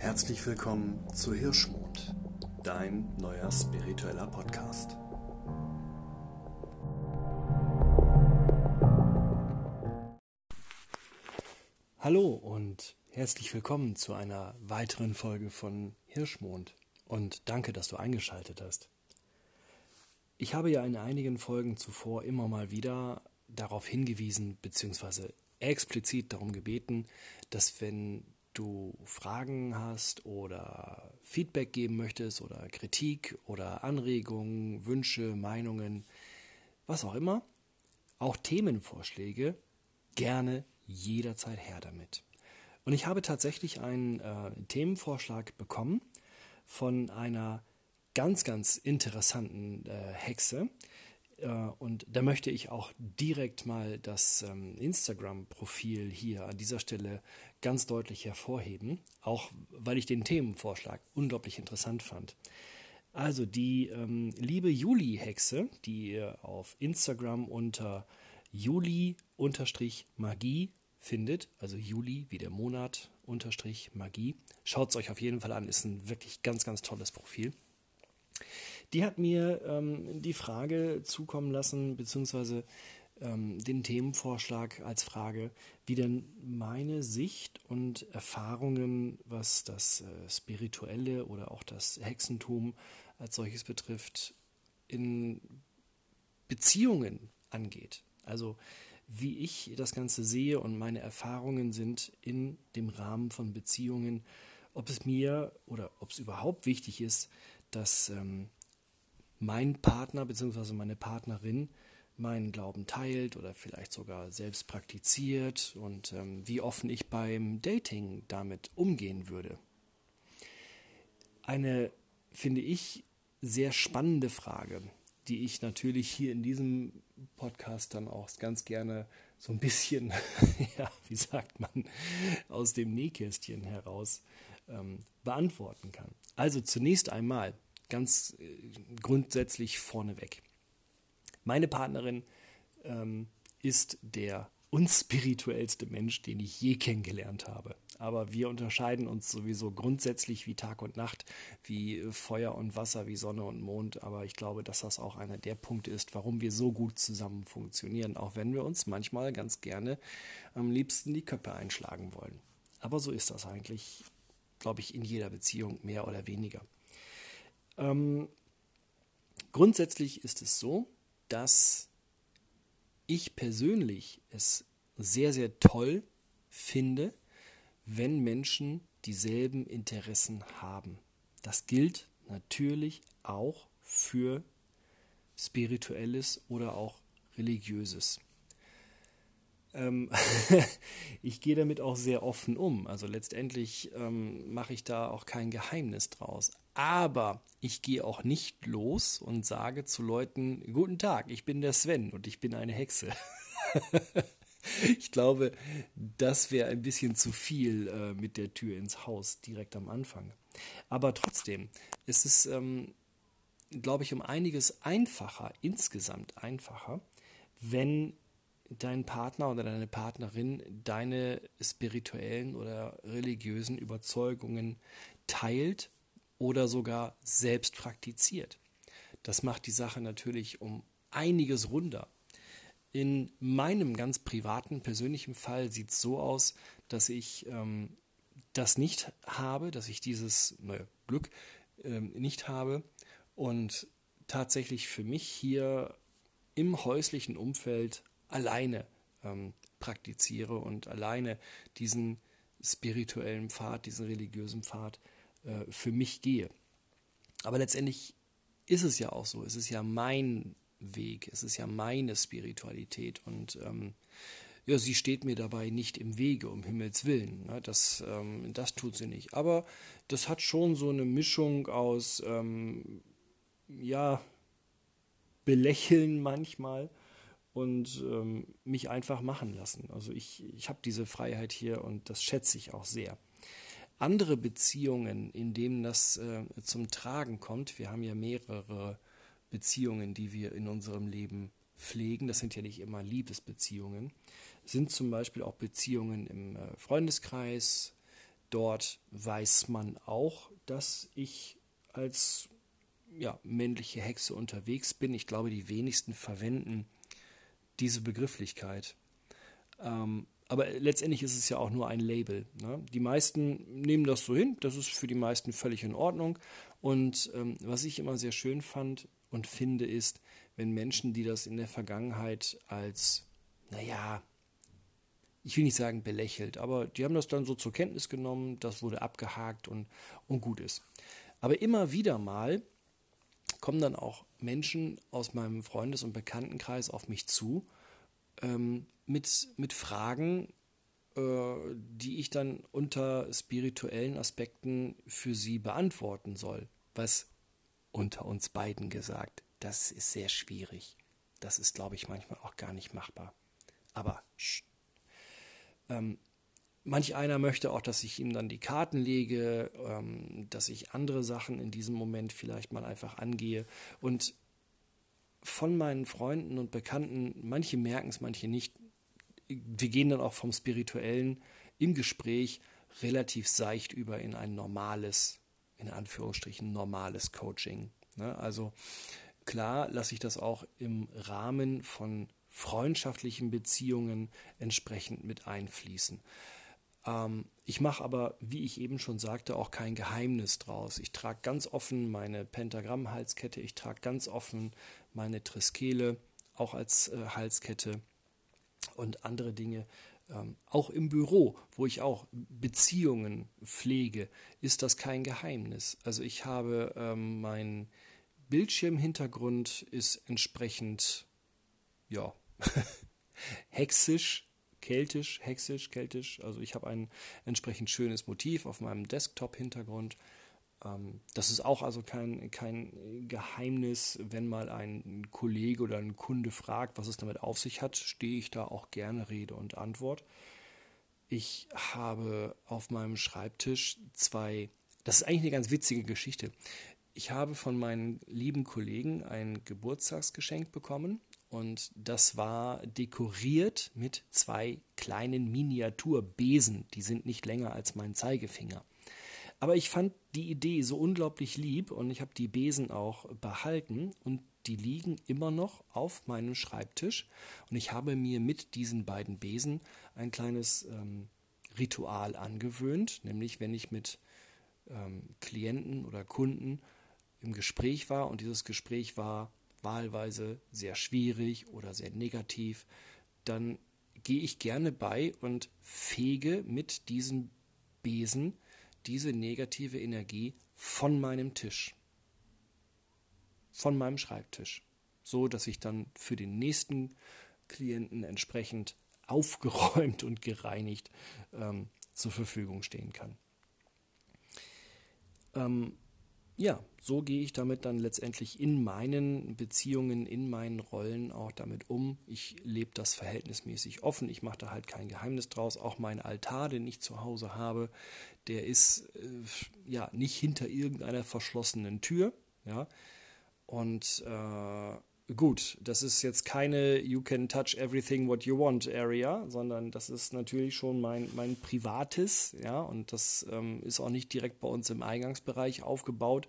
Herzlich willkommen zu Hirschmond, dein neuer spiritueller Podcast. Hallo und herzlich willkommen zu einer weiteren Folge von Hirschmond und danke, dass du eingeschaltet hast. Ich habe ja in einigen Folgen zuvor immer mal wieder darauf hingewiesen bzw. explizit darum gebeten, dass wenn du Fragen hast oder Feedback geben möchtest oder Kritik oder Anregungen, Wünsche, Meinungen, was auch immer, auch Themenvorschläge, gerne jederzeit her damit. Und ich habe tatsächlich einen äh, Themenvorschlag bekommen von einer ganz, ganz interessanten äh, Hexe, und da möchte ich auch direkt mal das ähm, Instagram-Profil hier an dieser Stelle ganz deutlich hervorheben, auch weil ich den Themenvorschlag unglaublich interessant fand. Also die ähm, liebe Juli-Hexe, die ihr auf Instagram unter Juli-Magie findet, also Juli wie der Monat unterstrich Magie. Schaut es euch auf jeden Fall an, ist ein wirklich ganz, ganz tolles Profil. Die hat mir ähm, die Frage zukommen lassen, beziehungsweise ähm, den Themenvorschlag als Frage, wie denn meine Sicht und Erfahrungen, was das äh, Spirituelle oder auch das Hexentum als solches betrifft, in Beziehungen angeht. Also wie ich das Ganze sehe und meine Erfahrungen sind in dem Rahmen von Beziehungen, ob es mir oder ob es überhaupt wichtig ist, dass ähm, mein Partner bzw. meine Partnerin meinen Glauben teilt oder vielleicht sogar selbst praktiziert und ähm, wie offen ich beim Dating damit umgehen würde. Eine, finde ich, sehr spannende Frage, die ich natürlich hier in diesem Podcast dann auch ganz gerne so ein bisschen, ja, wie sagt man, aus dem Nähkästchen heraus ähm, beantworten kann. Also zunächst einmal, ganz äh, grundsätzlich vorneweg. Meine Partnerin ähm, ist der unspirituellste Mensch, den ich je kennengelernt habe. Aber wir unterscheiden uns sowieso grundsätzlich wie Tag und Nacht, wie Feuer und Wasser, wie Sonne und Mond. Aber ich glaube, dass das auch einer der Punkte ist, warum wir so gut zusammen funktionieren, auch wenn wir uns manchmal ganz gerne am liebsten die Köpfe einschlagen wollen. Aber so ist das eigentlich, glaube ich, in jeder Beziehung mehr oder weniger. Ähm, grundsätzlich ist es so, dass ich persönlich es sehr, sehr toll finde, wenn Menschen dieselben Interessen haben. Das gilt natürlich auch für spirituelles oder auch religiöses. Ähm, ich gehe damit auch sehr offen um. Also letztendlich ähm, mache ich da auch kein Geheimnis draus. Aber ich gehe auch nicht los und sage zu Leuten, guten Tag, ich bin der Sven und ich bin eine Hexe. ich glaube, das wäre ein bisschen zu viel äh, mit der Tür ins Haus direkt am Anfang. Aber trotzdem, es ist, ähm, glaube ich, um einiges einfacher, insgesamt einfacher, wenn dein Partner oder deine Partnerin deine spirituellen oder religiösen Überzeugungen teilt oder sogar selbst praktiziert. Das macht die Sache natürlich um einiges runder. In meinem ganz privaten, persönlichen Fall sieht es so aus, dass ich ähm, das nicht habe, dass ich dieses neue Glück ähm, nicht habe und tatsächlich für mich hier im häuslichen Umfeld alleine ähm, praktiziere und alleine diesen spirituellen Pfad, diesen religiösen Pfad äh, für mich gehe. Aber letztendlich ist es ja auch so. Es ist ja mein Weg, es ist ja meine Spiritualität und ähm, ja, sie steht mir dabei nicht im Wege, um Himmels Willen. Ne? Das, ähm, das tut sie nicht. Aber das hat schon so eine Mischung aus, ähm, ja, belächeln manchmal und ähm, mich einfach machen lassen. Also ich, ich habe diese Freiheit hier und das schätze ich auch sehr. Andere Beziehungen, in denen das äh, zum Tragen kommt, wir haben ja mehrere Beziehungen, die wir in unserem Leben pflegen, das sind ja nicht immer Liebesbeziehungen, sind zum Beispiel auch Beziehungen im äh, Freundeskreis, dort weiß man auch, dass ich als ja, männliche Hexe unterwegs bin. Ich glaube, die wenigsten verwenden diese Begrifflichkeit. Ähm, aber letztendlich ist es ja auch nur ein Label. Ne? Die meisten nehmen das so hin, das ist für die meisten völlig in Ordnung. Und ähm, was ich immer sehr schön fand und finde, ist, wenn Menschen, die das in der Vergangenheit als, naja, ich will nicht sagen belächelt, aber die haben das dann so zur Kenntnis genommen, das wurde abgehakt und, und gut ist. Aber immer wieder mal kommen dann auch Menschen aus meinem Freundes- und Bekanntenkreis auf mich zu ähm, mit, mit Fragen, äh, die ich dann unter spirituellen Aspekten für sie beantworten soll. Was unter uns beiden gesagt, das ist sehr schwierig. Das ist, glaube ich, manchmal auch gar nicht machbar. Aber ähm, Manch einer möchte auch, dass ich ihm dann die Karten lege, ähm, dass ich andere Sachen in diesem Moment vielleicht mal einfach angehe. Und von meinen Freunden und Bekannten, manche merken es, manche nicht, wir gehen dann auch vom Spirituellen im Gespräch relativ seicht über in ein normales, in Anführungsstrichen normales Coaching. Ne? Also klar lasse ich das auch im Rahmen von freundschaftlichen Beziehungen entsprechend mit einfließen. Ähm, ich mache aber, wie ich eben schon sagte, auch kein Geheimnis draus. Ich trage ganz offen meine Pentagramm-Halskette, ich trage ganz offen meine Triskele, auch als äh, Halskette und andere Dinge. Ähm, auch im Büro, wo ich auch Beziehungen pflege, ist das kein Geheimnis. Also ich habe ähm, mein Bildschirmhintergrund ist entsprechend, ja, hexisch keltisch, hexisch, keltisch. Also ich habe ein entsprechend schönes Motiv auf meinem Desktop-Hintergrund. Ähm, das ist auch also kein, kein Geheimnis, wenn mal ein Kollege oder ein Kunde fragt, was es damit auf sich hat, stehe ich da auch gerne Rede und Antwort. Ich habe auf meinem Schreibtisch zwei, das ist eigentlich eine ganz witzige Geschichte. Ich habe von meinen lieben Kollegen ein Geburtstagsgeschenk bekommen und das war dekoriert mit zwei kleinen Miniaturbesen. Die sind nicht länger als mein Zeigefinger. Aber ich fand die Idee so unglaublich lieb und ich habe die Besen auch behalten und die liegen immer noch auf meinem Schreibtisch. Und ich habe mir mit diesen beiden Besen ein kleines ähm, Ritual angewöhnt, nämlich wenn ich mit ähm, Klienten oder Kunden im Gespräch war und dieses Gespräch war wahlweise sehr schwierig oder sehr negativ, dann gehe ich gerne bei und fege mit diesem Besen diese negative Energie von meinem Tisch, von meinem Schreibtisch, so dass ich dann für den nächsten Klienten entsprechend aufgeräumt und gereinigt ähm, zur Verfügung stehen kann. Ähm, ja, so gehe ich damit dann letztendlich in meinen Beziehungen, in meinen Rollen auch damit um. Ich lebe das verhältnismäßig offen. Ich mache da halt kein Geheimnis draus. Auch mein Altar, den ich zu Hause habe, der ist äh, ja nicht hinter irgendeiner verschlossenen Tür. Ja. Und äh, gut, das ist jetzt keine You can touch everything what you want Area, sondern das ist natürlich schon mein, mein privates, ja, und das ähm, ist auch nicht direkt bei uns im Eingangsbereich aufgebaut.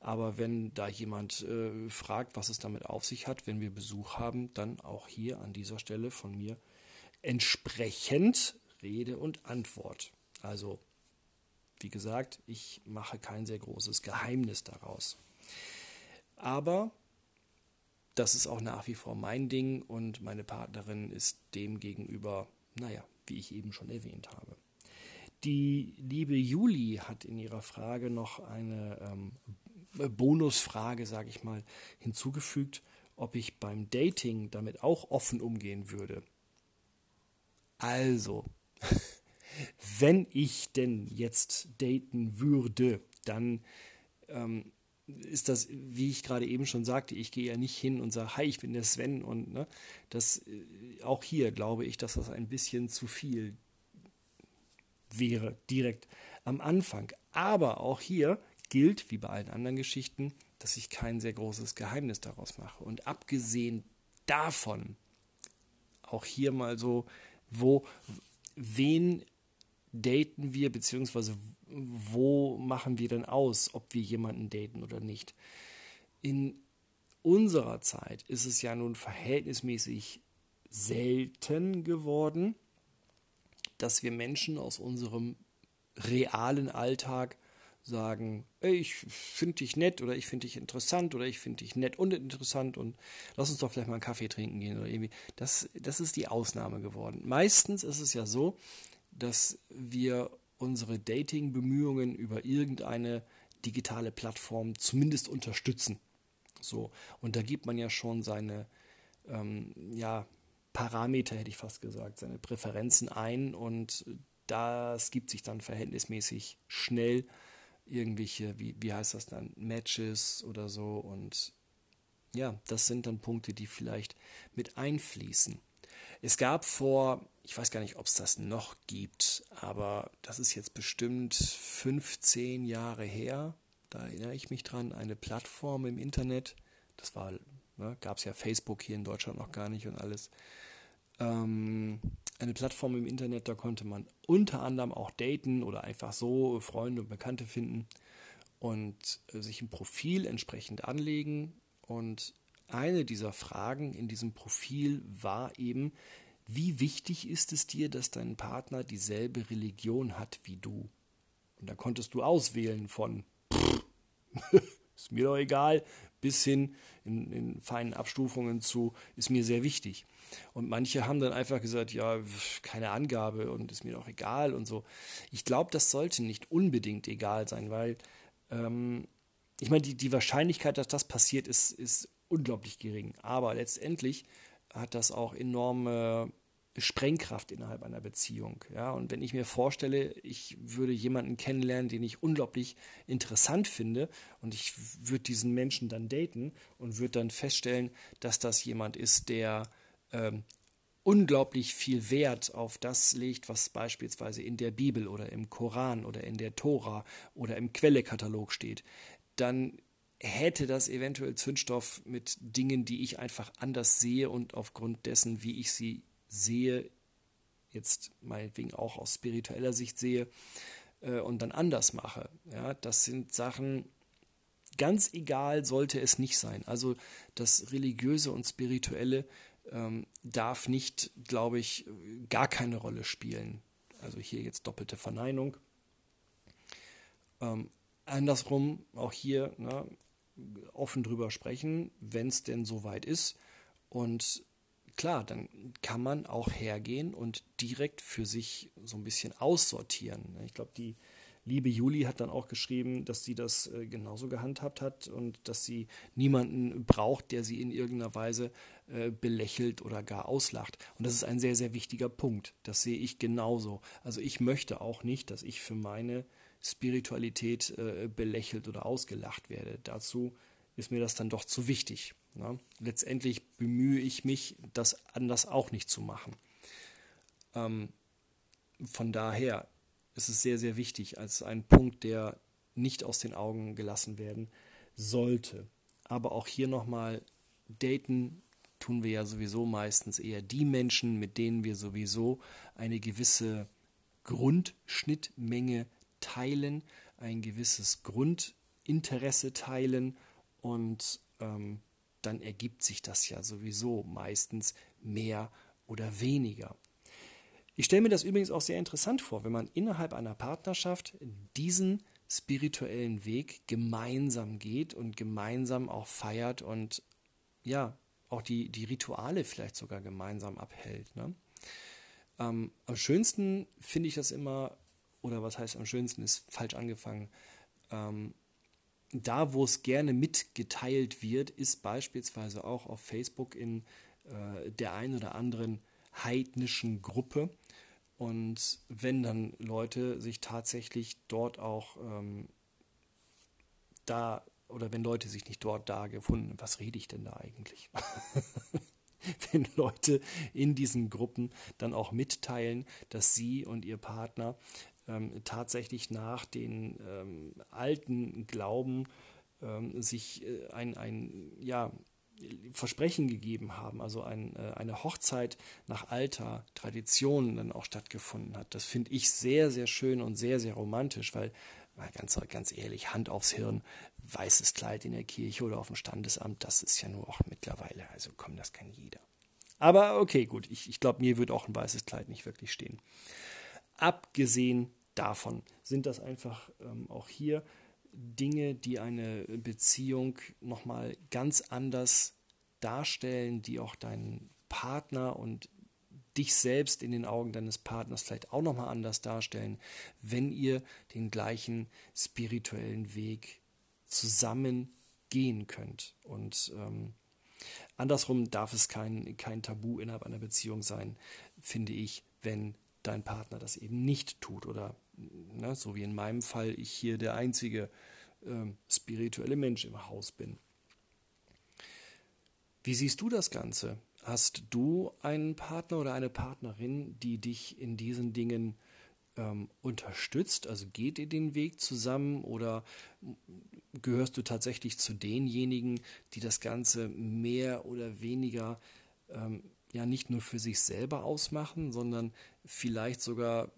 Aber wenn da jemand äh, fragt, was es damit auf sich hat, wenn wir Besuch haben, dann auch hier an dieser Stelle von mir entsprechend Rede und Antwort. Also, wie gesagt, ich mache kein sehr großes Geheimnis daraus. Aber das ist auch nach wie vor mein Ding und meine Partnerin ist dem gegenüber, naja, wie ich eben schon erwähnt habe. Die liebe Juli hat in ihrer Frage noch eine ähm, Bonusfrage, sage ich mal, hinzugefügt, ob ich beim Dating damit auch offen umgehen würde. Also, wenn ich denn jetzt daten würde, dann ähm, ist das, wie ich gerade eben schon sagte, ich gehe ja nicht hin und sage, hi, ich bin der Sven und ne, das äh, auch hier glaube ich, dass das ein bisschen zu viel wäre, direkt am Anfang. Aber auch hier gilt, wie bei allen anderen Geschichten, dass ich kein sehr großes Geheimnis daraus mache. Und abgesehen davon, auch hier mal so, wo, wen daten wir, beziehungsweise wo machen wir denn aus, ob wir jemanden daten oder nicht. In unserer Zeit ist es ja nun verhältnismäßig selten geworden, dass wir Menschen aus unserem realen Alltag sagen, ey, ich finde dich nett oder ich finde dich interessant oder ich finde dich nett und interessant und lass uns doch vielleicht mal einen Kaffee trinken gehen oder irgendwie. Das, das ist die Ausnahme geworden. Meistens ist es ja so, dass wir unsere Dating-Bemühungen über irgendeine digitale Plattform zumindest unterstützen. So, und da gibt man ja schon seine ähm, ja, Parameter, hätte ich fast gesagt, seine Präferenzen ein und das gibt sich dann verhältnismäßig schnell irgendwelche, wie, wie heißt das dann, Matches oder so. Und ja, das sind dann Punkte, die vielleicht mit einfließen. Es gab vor, ich weiß gar nicht, ob es das noch gibt, aber das ist jetzt bestimmt 15 Jahre her. Da erinnere ich mich dran, eine Plattform im Internet. Das war, ne, gab es ja Facebook hier in Deutschland noch gar nicht und alles. Ähm, eine Plattform im Internet, da konnte man unter anderem auch daten oder einfach so Freunde und Bekannte finden und äh, sich ein Profil entsprechend anlegen. Und eine dieser Fragen in diesem Profil war eben, wie wichtig ist es dir, dass dein Partner dieselbe Religion hat wie du? Und da konntest du auswählen von, ist mir doch egal, bis hin in, in feinen Abstufungen zu, ist mir sehr wichtig. Und manche haben dann einfach gesagt, ja, keine Angabe und ist mir doch egal und so. Ich glaube, das sollte nicht unbedingt egal sein, weil ähm, ich meine, die, die Wahrscheinlichkeit, dass das passiert, ist, ist unglaublich gering. Aber letztendlich hat das auch enorme Sprengkraft innerhalb einer Beziehung. Ja, und wenn ich mir vorstelle, ich würde jemanden kennenlernen, den ich unglaublich interessant finde und ich würde diesen Menschen dann daten und würde dann feststellen, dass das jemand ist, der ähm, unglaublich viel Wert auf das legt, was beispielsweise in der Bibel oder im Koran oder in der Tora oder im Quellekatalog steht, dann hätte das eventuell Zündstoff mit Dingen, die ich einfach anders sehe und aufgrund dessen, wie ich sie sehe, jetzt meinetwegen auch aus spiritueller Sicht sehe äh, und dann anders mache. Ja, das sind Sachen, ganz egal sollte es nicht sein. Also das Religiöse und Spirituelle ähm, darf nicht, glaube ich, gar keine Rolle spielen. Also hier jetzt doppelte Verneinung. Ähm, andersrum, auch hier ne, offen drüber sprechen, wenn es denn soweit ist. Und klar, dann kann man auch hergehen und direkt für sich so ein bisschen aussortieren. Ich glaube, die liebe Juli hat dann auch geschrieben, dass sie das äh, genauso gehandhabt hat und dass sie niemanden braucht, der sie in irgendeiner Weise äh, belächelt oder gar auslacht. Und das ist ein sehr, sehr wichtiger Punkt. Das sehe ich genauso. Also ich möchte auch nicht, dass ich für meine Spiritualität äh, belächelt oder ausgelacht werde. Dazu ist mir das dann doch zu wichtig. Ja, letztendlich bemühe ich mich, das anders auch nicht zu machen. Ähm, von daher ist es sehr, sehr wichtig als ein Punkt, der nicht aus den Augen gelassen werden sollte. Aber auch hier nochmal, daten tun wir ja sowieso meistens eher die Menschen, mit denen wir sowieso eine gewisse Grundschnittmenge teilen, ein gewisses Grundinteresse teilen und ähm, dann ergibt sich das ja sowieso meistens mehr oder weniger. Ich stelle mir das übrigens auch sehr interessant vor, wenn man innerhalb einer Partnerschaft diesen spirituellen Weg gemeinsam geht und gemeinsam auch feiert und ja, auch die, die Rituale vielleicht sogar gemeinsam abhält. Ne? Ähm, am schönsten finde ich das immer, oder was heißt am schönsten, ist falsch angefangen. Ähm, da, wo es gerne mitgeteilt wird, ist beispielsweise auch auf Facebook in äh, der einen oder anderen heidnischen Gruppe. Und wenn dann Leute sich tatsächlich dort auch ähm, da, oder wenn Leute sich nicht dort da gefunden, was rede ich denn da eigentlich? wenn Leute in diesen Gruppen dann auch mitteilen, dass sie und ihr Partner ähm, tatsächlich nach den ähm, alten Glauben ähm, sich äh, ein, ein, ja, Versprechen gegeben haben, also ein, äh, eine Hochzeit nach alter Tradition dann auch stattgefunden hat. Das finde ich sehr, sehr schön und sehr, sehr romantisch, weil, mal ganz, ganz ehrlich, Hand aufs Hirn, weißes Kleid in der Kirche oder auf dem Standesamt, das ist ja nur auch mittlerweile, also komm, das kann jeder. Aber okay, gut, ich, ich glaube, mir wird auch ein weißes Kleid nicht wirklich stehen. Abgesehen davon sind das einfach ähm, auch hier Dinge, die eine Beziehung nochmal ganz anders darstellen, die auch deinen Partner und dich selbst in den Augen deines Partners vielleicht auch nochmal anders darstellen, wenn ihr den gleichen spirituellen Weg zusammen gehen könnt. Und ähm, andersrum darf es kein, kein Tabu innerhalb einer Beziehung sein, finde ich, wenn dein Partner das eben nicht tut oder ne, so wie in meinem Fall ich hier der einzige äh, spirituelle Mensch im Haus bin. Wie siehst du das Ganze? Hast du einen Partner oder eine Partnerin, die dich in diesen Dingen ähm, unterstützt? Also geht ihr den Weg zusammen oder gehörst du tatsächlich zu denjenigen, die das Ganze mehr oder weniger ähm, ja nicht nur für sich selber ausmachen, sondern vielleicht sogar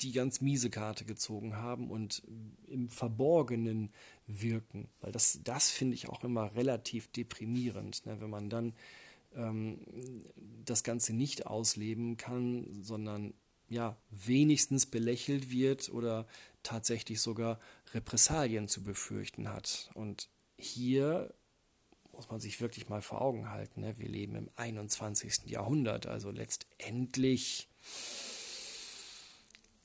die ganz miese Karte gezogen haben und im Verborgenen wirken. Weil das, das finde ich auch immer relativ deprimierend, ne? wenn man dann ähm, das Ganze nicht ausleben kann, sondern ja, wenigstens belächelt wird oder tatsächlich sogar Repressalien zu befürchten hat. Und hier muss man sich wirklich mal vor Augen halten. Ne? Wir leben im 21. Jahrhundert, also letztendlich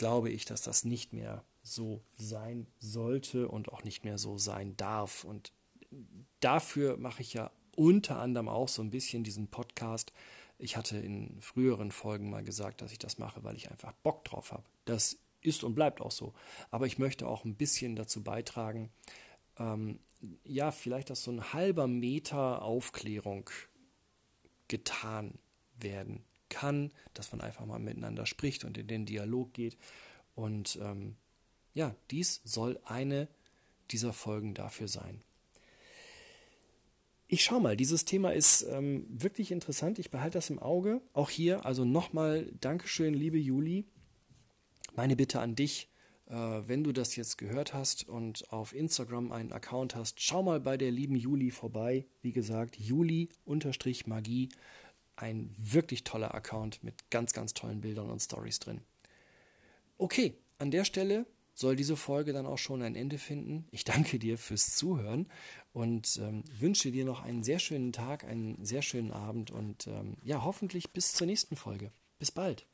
glaube ich, dass das nicht mehr so sein sollte und auch nicht mehr so sein darf. Und dafür mache ich ja unter anderem auch so ein bisschen diesen Podcast. Ich hatte in früheren Folgen mal gesagt, dass ich das mache, weil ich einfach Bock drauf habe. Das ist und bleibt auch so. Aber ich möchte auch ein bisschen dazu beitragen, ähm, ja, vielleicht, dass so ein halber Meter Aufklärung getan werden kann, dass man einfach mal miteinander spricht und in den Dialog geht. Und ähm, ja, dies soll eine dieser Folgen dafür sein. Ich schau mal, dieses Thema ist ähm, wirklich interessant. Ich behalte das im Auge. Auch hier, also nochmal Dankeschön, liebe Juli. Meine Bitte an dich, äh, wenn du das jetzt gehört hast und auf Instagram einen Account hast, schau mal bei der lieben Juli vorbei. Wie gesagt, Juli-Magie. Ein wirklich toller Account mit ganz, ganz tollen Bildern und Stories drin. Okay, an der Stelle soll diese Folge dann auch schon ein Ende finden. Ich danke dir fürs Zuhören und ähm, wünsche dir noch einen sehr schönen Tag, einen sehr schönen Abend und ähm, ja, hoffentlich bis zur nächsten Folge. Bis bald.